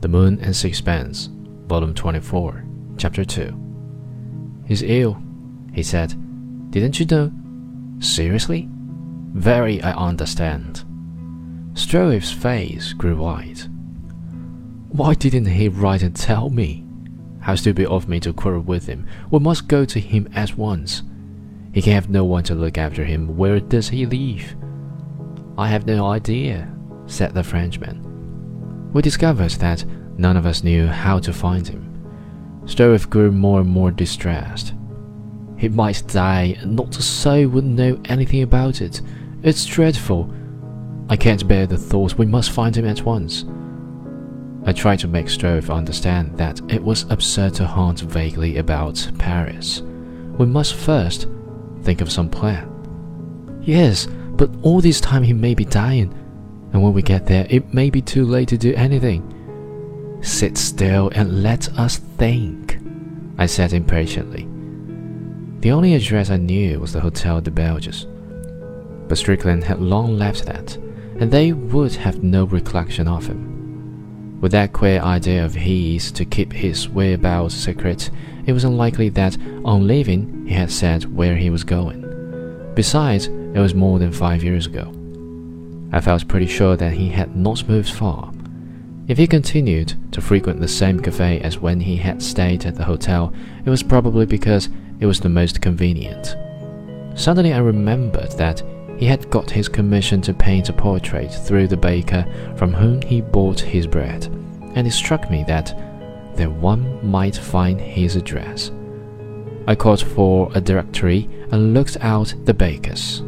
The Moon and Sixpence, Volume 24, Chapter 2. He's ill, he said. Didn't you know? Seriously? Very, I understand. Stroeve's face grew white. Why didn't he write and tell me? How stupid of me to quarrel with him. We must go to him at once. He can have no one to look after him. Where does he live? I have no idea, said the Frenchman. We discovered that none of us knew how to find him. Stroeve grew more and more distressed. He might die, and not a soul would know anything about it. It's dreadful. I can't bear the thought we must find him at once. I tried to make Stroeve understand that it was absurd to haunt vaguely about Paris. We must first think of some plan. Yes, but all this time he may be dying, and when we get there, it may be too late to do anything. Sit still and let us think, I said impatiently. The only address I knew was the Hotel des Belges. But Strickland had long left that, and they would have no recollection of him. With that queer idea of his to keep his whereabouts secret, it was unlikely that, on leaving, he had said where he was going. Besides, it was more than five years ago. I felt pretty sure that he had not moved far. If he continued to frequent the same cafe as when he had stayed at the hotel, it was probably because it was the most convenient. Suddenly, I remembered that he had got his commission to paint a portrait through the baker from whom he bought his bread, and it struck me that there one might find his address. I called for a directory and looked out the baker's.